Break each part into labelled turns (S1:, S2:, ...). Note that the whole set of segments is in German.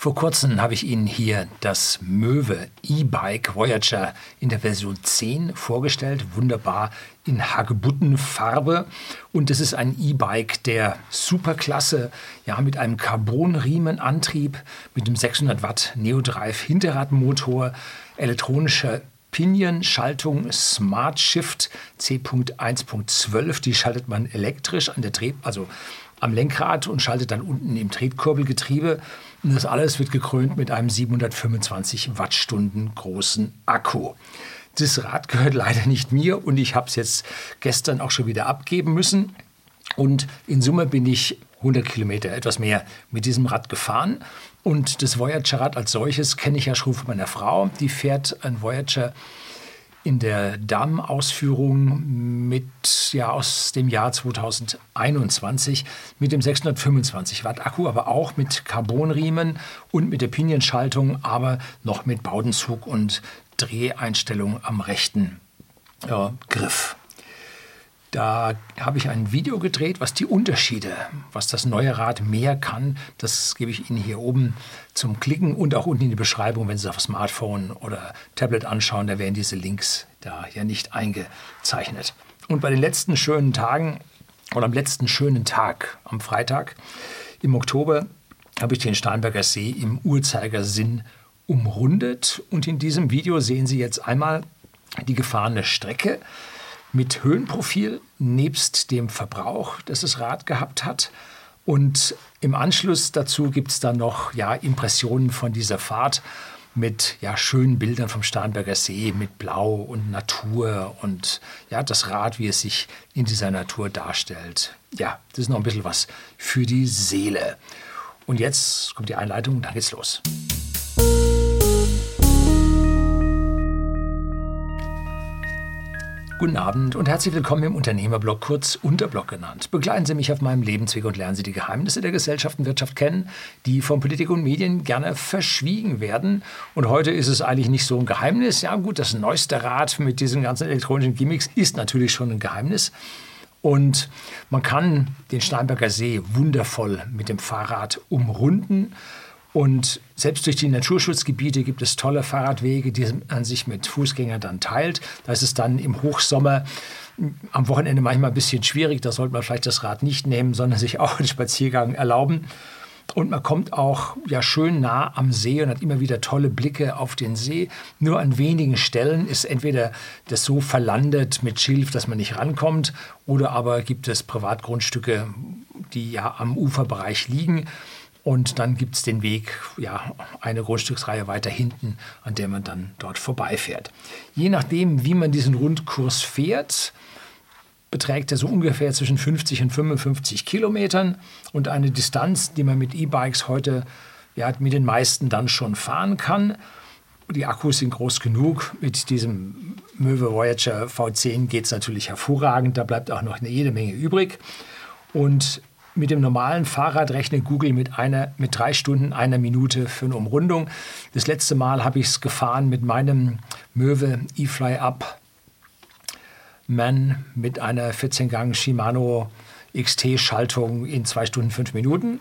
S1: Vor kurzem habe ich Ihnen hier das Möwe E-Bike Voyager in der Version 10 vorgestellt. Wunderbar in Hagebuttenfarbe. Und das ist ein E-Bike der Superklasse, ja, mit einem Carbonriemenantrieb, mit einem 600 Watt Neodrive Hinterradmotor, elektronischer Pinion-Schaltung Smart Shift C.1.12. Die schaltet man elektrisch an der Dreh, also am Lenkrad und schaltet dann unten im Tretkurbelgetriebe. Und das alles wird gekrönt mit einem 725 Wattstunden großen Akku. Das Rad gehört leider nicht mir und ich habe es jetzt gestern auch schon wieder abgeben müssen. Und in Summe bin ich 100 Kilometer, etwas mehr, mit diesem Rad gefahren. Und das Voyager-Rad als solches kenne ich ja schon von meiner Frau. Die fährt ein Voyager in der Damm-Ausführung mit, ja, aus dem Jahr 2021 mit dem 625 Watt Akku, aber auch mit Carbonriemen und mit der Pinienschaltung, aber noch mit Baudenzug und Dreheinstellung am rechten äh, Griff. Da habe ich ein Video gedreht, was die Unterschiede, was das neue Rad mehr kann, das gebe ich Ihnen hier oben zum Klicken und auch unten in die Beschreibung, wenn Sie es auf Smartphone oder Tablet anschauen, da werden diese Links da ja nicht eingezeichnet. Und bei den letzten schönen Tagen oder am letzten schönen Tag, am Freitag im Oktober, habe ich den Starnberger See im Uhrzeigersinn umrundet. Und in diesem Video sehen Sie jetzt einmal die gefahrene Strecke mit Höhenprofil nebst dem Verbrauch, das das Rad gehabt hat. Und im Anschluss dazu gibt es dann noch ja, Impressionen von dieser Fahrt mit ja, schönen Bildern vom Starnberger See, mit Blau und Natur und ja, das Rad, wie es sich in dieser Natur darstellt. Ja, das ist noch ein bisschen was für die Seele. Und jetzt kommt die Einleitung und dann geht's los. Guten Abend und herzlich willkommen im Unternehmerblog, kurz Unterblog genannt. Begleiten Sie mich auf meinem Lebensweg und lernen Sie die Geheimnisse der Gesellschaft und Wirtschaft kennen, die von Politik und Medien gerne verschwiegen werden. Und heute ist es eigentlich nicht so ein Geheimnis. Ja gut, das neueste Rad mit diesen ganzen elektronischen Gimmicks ist natürlich schon ein Geheimnis. Und man kann den Steinberger See wundervoll mit dem Fahrrad umrunden. Und selbst durch die Naturschutzgebiete gibt es tolle Fahrradwege, die man sich mit Fußgängern dann teilt. Da ist es dann im Hochsommer am Wochenende manchmal ein bisschen schwierig. Da sollte man vielleicht das Rad nicht nehmen, sondern sich auch einen Spaziergang erlauben. Und man kommt auch ja schön nah am See und hat immer wieder tolle Blicke auf den See. Nur an wenigen Stellen ist entweder das so verlandet mit Schilf, dass man nicht rankommt, oder aber gibt es Privatgrundstücke, die ja am Uferbereich liegen. Und dann gibt es den Weg, ja, eine Grundstücksreihe weiter hinten, an der man dann dort vorbeifährt. Je nachdem, wie man diesen Rundkurs fährt, beträgt er so ungefähr zwischen 50 und 55 Kilometern und eine Distanz, die man mit E-Bikes heute ja, mit den meisten dann schon fahren kann. Die Akkus sind groß genug. Mit diesem Möwe Voyager V10 geht es natürlich hervorragend. Da bleibt auch noch eine jede Menge übrig. Und mit dem normalen Fahrrad rechnet Google mit, einer, mit drei Stunden, einer Minute für eine Umrundung. Das letzte Mal habe ich es gefahren mit meinem Möwe eFly Up Man mit einer 14-Gang Shimano XT-Schaltung in zwei Stunden, fünf Minuten.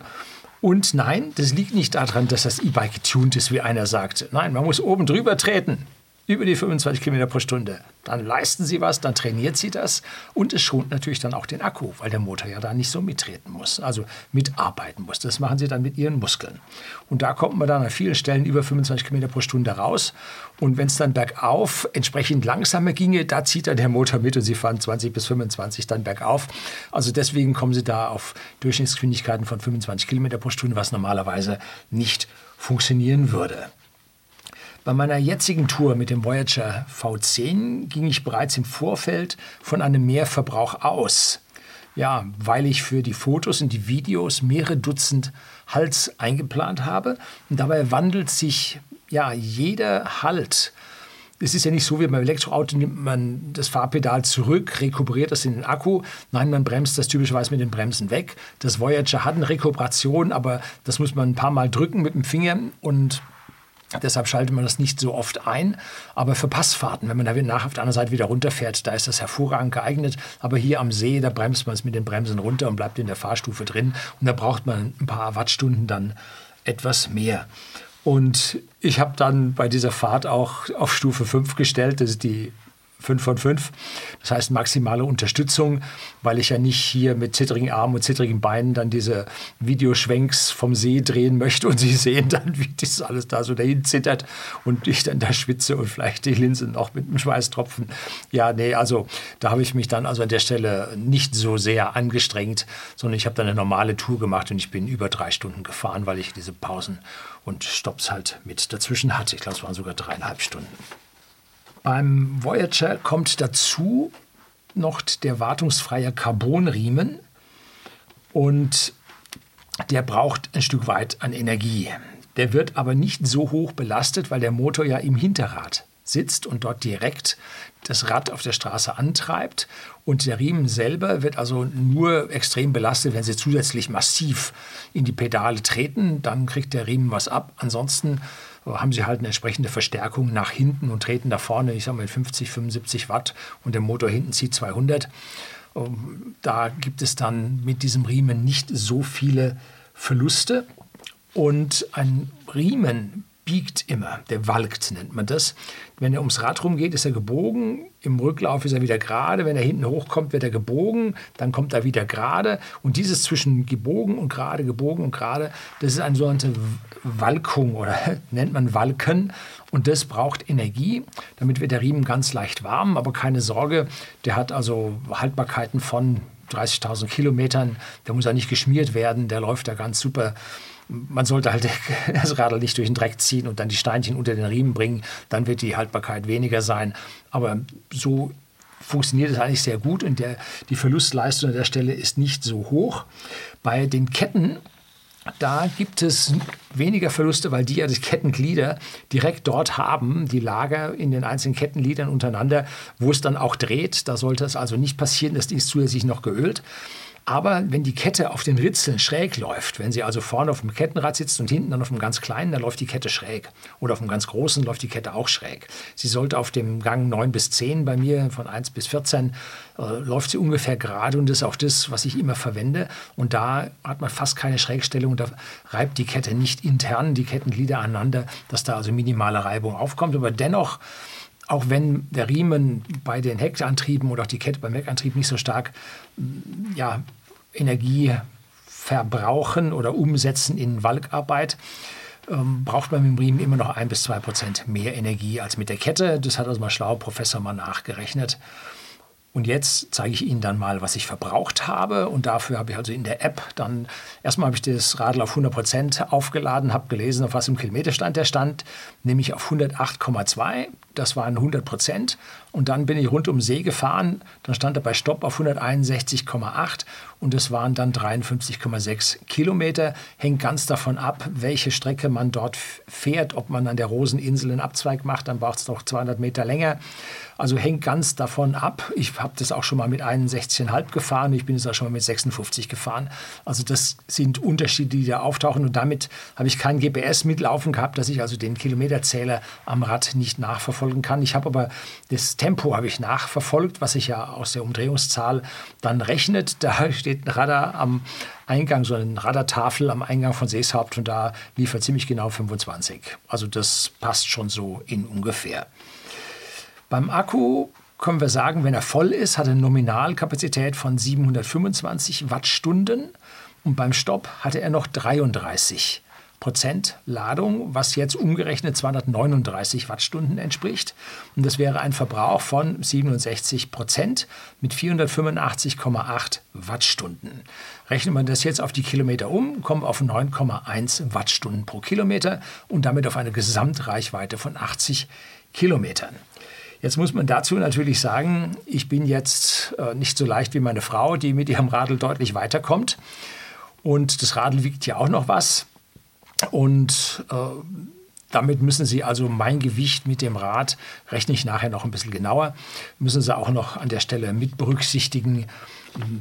S1: Und nein, das liegt nicht daran, dass das E-Bike getuned ist, wie einer sagte. Nein, man muss oben drüber treten über die 25 Kilometer pro Stunde. Dann leisten Sie was, dann trainiert Sie das und es schont natürlich dann auch den Akku, weil der Motor ja da nicht so mittreten muss, also mitarbeiten muss. Das machen Sie dann mit Ihren Muskeln. Und da kommt man dann an vielen Stellen über 25 Kilometer pro Stunde raus. Und wenn es dann bergauf entsprechend langsamer ginge, da zieht dann der Motor mit und Sie fahren 20 bis 25 dann bergauf. Also deswegen kommen Sie da auf Durchschnittsgeschwindigkeiten von 25 Kilometer pro Stunde, was normalerweise nicht funktionieren würde. Bei meiner jetzigen Tour mit dem Voyager V10 ging ich bereits im Vorfeld von einem Mehrverbrauch aus. Ja, weil ich für die Fotos und die Videos mehrere Dutzend Hals eingeplant habe. Und dabei wandelt sich ja jeder Halt es ist ja nicht so wie beim Elektroauto, nimmt man das Fahrpedal zurück, rekuperiert das in den Akku. Nein, man bremst das typischerweise mit den Bremsen weg. Das Voyager hat eine Rekuperation, aber das muss man ein paar Mal drücken mit dem Finger und Deshalb schaltet man das nicht so oft ein. Aber für Passfahrten, wenn man da nach auf der anderen Seite wieder runterfährt, da ist das hervorragend geeignet. Aber hier am See, da bremst man es mit den Bremsen runter und bleibt in der Fahrstufe drin. Und da braucht man ein paar Wattstunden dann etwas mehr. Und ich habe dann bei dieser Fahrt auch auf Stufe 5 gestellt. Das ist die 5 von 5. Das heißt maximale Unterstützung, weil ich ja nicht hier mit zittrigen Armen und zittrigen Beinen dann diese Videoschwenks vom See drehen möchte und Sie sehen dann, wie das alles da so dahin zittert und ich dann da schwitze und vielleicht die Linse noch mit einem Schweißtropfen. Ja, nee, also da habe ich mich dann also an der Stelle nicht so sehr angestrengt, sondern ich habe dann eine normale Tour gemacht und ich bin über drei Stunden gefahren, weil ich diese Pausen und Stops halt mit dazwischen hatte. Ich glaube, es waren sogar dreieinhalb Stunden. Beim Voyager kommt dazu noch der wartungsfreie Carbonriemen und der braucht ein Stück weit an Energie. Der wird aber nicht so hoch belastet, weil der Motor ja im Hinterrad sitzt und dort direkt das Rad auf der Straße antreibt. Und der Riemen selber wird also nur extrem belastet, wenn Sie zusätzlich massiv in die Pedale treten. Dann kriegt der Riemen was ab. Ansonsten haben sie halt eine entsprechende Verstärkung nach hinten und treten da vorne, ich sage mal 50, 75 Watt und der Motor hinten zieht 200. Ähm, da gibt es dann mit diesem Riemen nicht so viele Verluste. Und ein Riemen biegt immer, der walkt nennt man das. Wenn er ums Rad rumgeht, ist er gebogen, im Rücklauf ist er wieder gerade, wenn er hinten hochkommt, wird er gebogen, dann kommt er wieder gerade. Und dieses zwischen gebogen und gerade, gebogen und gerade, das ist eine sogenannte Walkung oder nennt man Walken. Und das braucht Energie, damit wird der Riemen ganz leicht warm, aber keine Sorge, der hat also Haltbarkeiten von 30.000 Kilometern, der muss ja nicht geschmiert werden, der läuft da ganz super man sollte halt das Radl nicht durch den Dreck ziehen und dann die Steinchen unter den Riemen bringen, dann wird die Haltbarkeit weniger sein. Aber so funktioniert es eigentlich sehr gut und der, die Verlustleistung an der Stelle ist nicht so hoch. Bei den Ketten, da gibt es weniger Verluste, weil die ja die Kettenglieder direkt dort haben, die Lager in den einzelnen Kettengliedern untereinander, wo es dann auch dreht. Da sollte es also nicht passieren, dass die ist zusätzlich noch geölt. Aber wenn die Kette auf den Ritzeln schräg läuft, wenn sie also vorne auf dem Kettenrad sitzt und hinten dann auf dem ganz kleinen, dann läuft die Kette schräg. Oder auf dem ganz großen läuft die Kette auch schräg. Sie sollte auf dem Gang 9 bis 10 bei mir, von 1 bis 14, äh, läuft sie ungefähr gerade und das ist auch das, was ich immer verwende. Und da hat man fast keine Schrägstellung, da reibt die Kette nicht intern die Kettenglieder aneinander, dass da also minimale Reibung aufkommt. Aber dennoch auch wenn der Riemen bei den Heckantrieben oder auch die Kette beim Heckantrieb nicht so stark ja, Energie verbrauchen oder umsetzen in Walkarbeit, ähm, braucht man mit dem Riemen immer noch ein bis zwei Prozent mehr Energie als mit der Kette. Das hat also mal schlau Professor mal nachgerechnet. Und jetzt zeige ich Ihnen dann mal, was ich verbraucht habe. Und dafür habe ich also in der App dann, erstmal habe ich das Radl auf 100 Prozent aufgeladen, habe gelesen, auf was im Kilometerstand der stand, nämlich auf 108,2. Das waren 100 Prozent. Und dann bin ich rund um See gefahren. Dann stand er bei Stopp auf 161,8 und das waren dann 53,6 Kilometer. Hängt ganz davon ab, welche Strecke man dort fährt. Ob man an der Roseninsel einen Abzweig macht, dann braucht es noch 200 Meter länger. Also hängt ganz davon ab. Ich habe das auch schon mal mit 61,5 gefahren. Ich bin es auch schon mal mit 56 gefahren. Also das sind Unterschiede, die da auftauchen. Und damit habe ich kein GPS mitlaufen gehabt, dass ich also den Kilometerzähler am Rad nicht nachverfolgen kann. Ich habe aber das Tempo habe ich nachverfolgt, was sich ja aus der Umdrehungszahl dann rechnet. Da steht ein Radar am Eingang, so eine Radartafel am Eingang von Seeshaupt und da liefert ziemlich genau 25. Also das passt schon so in ungefähr. Beim Akku können wir sagen, wenn er voll ist, hat er eine Nominalkapazität von 725 Wattstunden und beim Stopp hatte er noch 33 Prozent Ladung, was jetzt umgerechnet 239 Wattstunden entspricht. Und das wäre ein Verbrauch von 67 Prozent mit 485,8 Wattstunden. Rechnet man das jetzt auf die Kilometer um, kommen wir auf 9,1 Wattstunden pro Kilometer und damit auf eine Gesamtreichweite von 80 Kilometern. Jetzt muss man dazu natürlich sagen, ich bin jetzt äh, nicht so leicht wie meine Frau, die mit ihrem Radl deutlich weiterkommt. Und das Radl wiegt ja auch noch was. Und äh, damit müssen Sie also mein Gewicht mit dem Rad, rechne ich nachher noch ein bisschen genauer, müssen Sie auch noch an der Stelle mit berücksichtigen,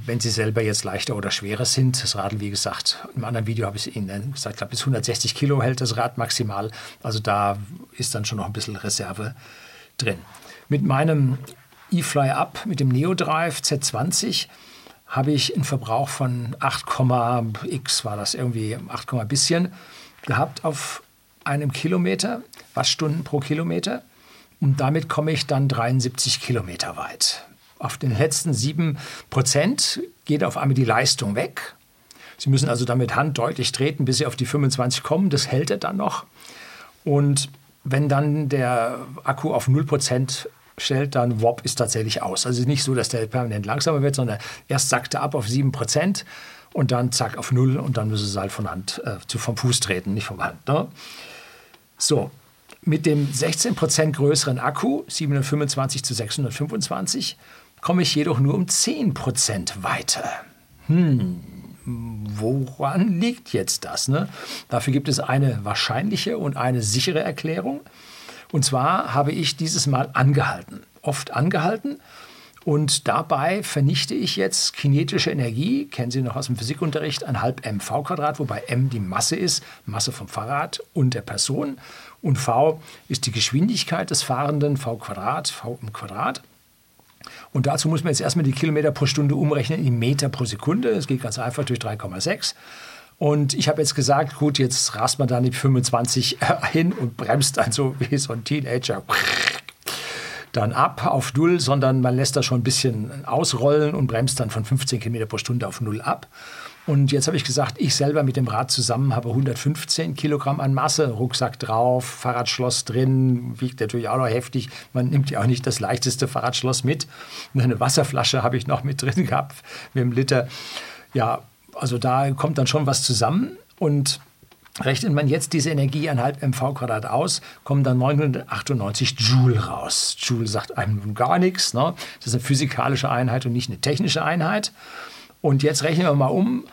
S1: wenn Sie selber jetzt leichter oder schwerer sind. Das Radl, wie gesagt, im anderen Video habe ich Ihnen gesagt, ich glaube, bis 160 Kilo hält das Rad maximal. Also da ist dann schon noch ein bisschen Reserve drin. Mit meinem eFly Up, mit dem NeoDrive Z20, habe ich einen Verbrauch von 8, x war das irgendwie 8, bisschen gehabt auf einem Kilometer, Wattstunden pro Kilometer. Und damit komme ich dann 73 Kilometer weit. Auf den letzten 7 Prozent geht auf einmal die Leistung weg. Sie müssen also damit Hand deutlich treten, bis Sie auf die 25 kommen. Das hält er dann noch. Und wenn dann der Akku auf 0 Prozent stellt, dann WOP ist tatsächlich aus. Also nicht so, dass der permanent langsamer wird, sondern erst sackt er ab auf 7 Prozent und dann zack auf 0 und dann müssen Sie halt von Hand, äh, vom Fuß treten, nicht vom Hand. Ne? So, mit dem 16% größeren Akku, 725 zu 625, komme ich jedoch nur um 10% weiter. Hm, woran liegt jetzt das? Ne? Dafür gibt es eine wahrscheinliche und eine sichere Erklärung. Und zwar habe ich dieses Mal angehalten, oft angehalten. Und dabei vernichte ich jetzt kinetische Energie, kennen Sie noch aus dem Physikunterricht, ein halb mv Quadrat, wobei m die Masse ist, Masse vom Fahrrad und der Person. Und v ist die Geschwindigkeit des Fahrenden, v Quadrat, v im Quadrat. Und dazu muss man jetzt erstmal die Kilometer pro Stunde umrechnen in Meter pro Sekunde. Das geht ganz einfach durch 3,6. Und ich habe jetzt gesagt, gut, jetzt rast man da die 25 hin und bremst dann so wie so ein Teenager dann ab auf Null, sondern man lässt das schon ein bisschen ausrollen und bremst dann von 15 km pro Stunde auf Null ab. Und jetzt habe ich gesagt, ich selber mit dem Rad zusammen habe 115 Kilogramm an Masse, Rucksack drauf, Fahrradschloss drin, wiegt natürlich auch noch heftig. Man nimmt ja auch nicht das leichteste Fahrradschloss mit. Eine Wasserflasche habe ich noch mit drin gehabt mit einem Liter. Ja, also da kommt dann schon was zusammen. Und Rechnet man jetzt diese Energie an halb mv Quadrat aus, kommen dann 998 Joule raus. Joule sagt einem gar nichts. Ne? Das ist eine physikalische Einheit und nicht eine technische Einheit. Und jetzt rechnen wir mal um.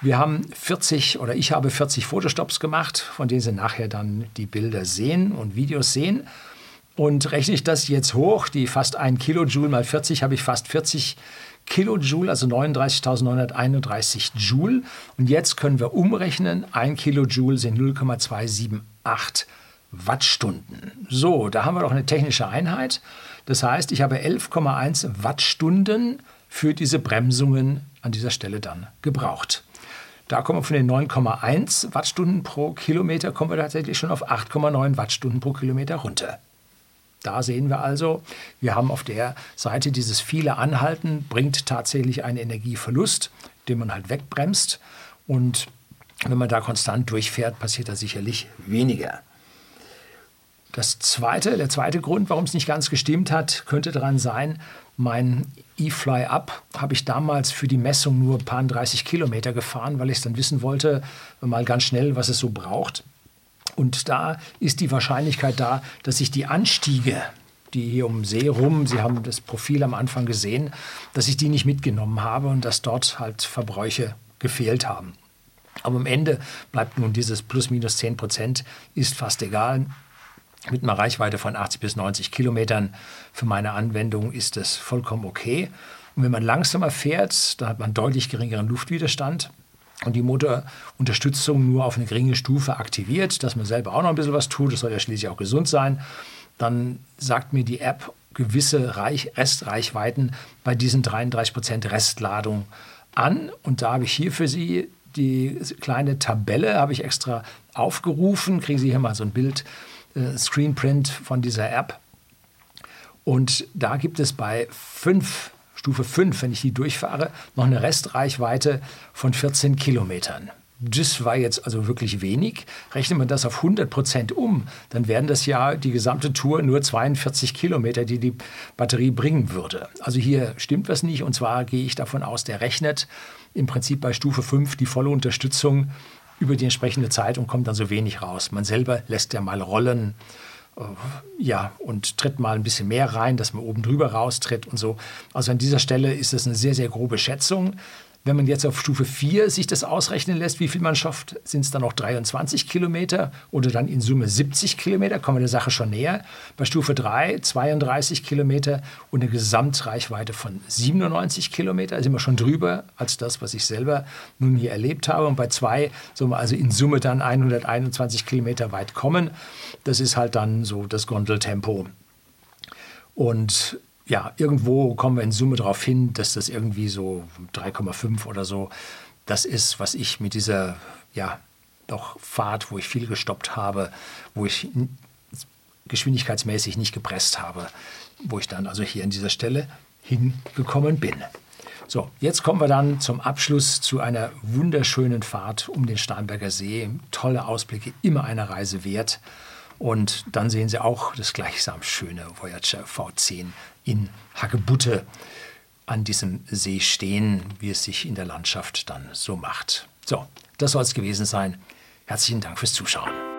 S1: Wir haben 40 oder ich habe 40 Fotostops gemacht, von denen Sie nachher dann die Bilder sehen und Videos sehen. Und rechne ich das jetzt hoch, die fast 1 Kilojoule mal 40, habe ich fast 40 Kilojoule, also 39.931 Joule. Und jetzt können wir umrechnen, 1 Kilojoule sind 0,278 Wattstunden. So, da haben wir doch eine technische Einheit. Das heißt, ich habe 11,1 Wattstunden für diese Bremsungen an dieser Stelle dann gebraucht. Da kommen wir von den 9,1 Wattstunden pro Kilometer, kommen wir tatsächlich schon auf 8,9 Wattstunden pro Kilometer runter. Da sehen wir also, wir haben auf der Seite dieses viele Anhalten, bringt tatsächlich einen Energieverlust, den man halt wegbremst. Und wenn man da konstant durchfährt, passiert da sicherlich weniger. Das zweite, der zweite Grund, warum es nicht ganz gestimmt hat, könnte daran sein, mein E-Fly Up habe ich damals für die Messung nur ein paar 30 Kilometer gefahren, weil ich es dann wissen wollte, mal ganz schnell, was es so braucht. Und da ist die Wahrscheinlichkeit da, dass ich die Anstiege, die hier um See rum, Sie haben das Profil am Anfang gesehen, dass ich die nicht mitgenommen habe und dass dort halt Verbräuche gefehlt haben. Aber am Ende bleibt nun dieses plus minus 10 Prozent, ist fast egal. Mit einer Reichweite von 80 bis 90 Kilometern für meine Anwendung ist das vollkommen okay. Und wenn man langsamer fährt, dann hat man deutlich geringeren Luftwiderstand und die Motorunterstützung nur auf eine geringe Stufe aktiviert, dass man selber auch noch ein bisschen was tut, das soll ja schließlich auch gesund sein, dann sagt mir die App gewisse Reich Restreichweiten bei diesen 33% Restladung an. Und da habe ich hier für Sie die kleine Tabelle, habe ich extra aufgerufen, kriegen Sie hier mal so ein Bild, äh, Screenprint von dieser App. Und da gibt es bei fünf Stufe 5, wenn ich die durchfahre, noch eine Restreichweite von 14 Kilometern. Das war jetzt also wirklich wenig. Rechnet man das auf 100 Prozent um, dann wären das ja die gesamte Tour nur 42 Kilometer, die die Batterie bringen würde. Also hier stimmt was nicht. Und zwar gehe ich davon aus, der rechnet im Prinzip bei Stufe 5 die volle Unterstützung über die entsprechende Zeit und kommt dann so wenig raus. Man selber lässt ja mal rollen ja, und tritt mal ein bisschen mehr rein, dass man oben drüber raustritt und so. Also an dieser Stelle ist es eine sehr, sehr grobe Schätzung. Wenn man jetzt auf Stufe 4 sich das ausrechnen lässt, wie viel man schafft, sind es dann noch 23 Kilometer oder dann in Summe 70 Kilometer, kommen wir der Sache schon näher. Bei Stufe 3 32 Kilometer und eine Gesamtreichweite von 97 Kilometer, sind wir schon drüber als das, was ich selber nun hier erlebt habe. Und bei 2 sollen wir also in Summe dann 121 Kilometer weit kommen. Das ist halt dann so das Gondeltempo. Und ja, irgendwo kommen wir in Summe darauf hin, dass das irgendwie so 3,5 oder so das ist, was ich mit dieser ja, noch Fahrt, wo ich viel gestoppt habe, wo ich geschwindigkeitsmäßig nicht gepresst habe, wo ich dann also hier an dieser Stelle hingekommen bin. So, jetzt kommen wir dann zum Abschluss zu einer wunderschönen Fahrt um den Starnberger See. Tolle Ausblicke, immer eine Reise wert. Und dann sehen Sie auch das gleichsam schöne Voyager V10 in Hagebutte an diesem See stehen, wie es sich in der Landschaft dann so macht. So, das soll es gewesen sein. Herzlichen Dank fürs Zuschauen.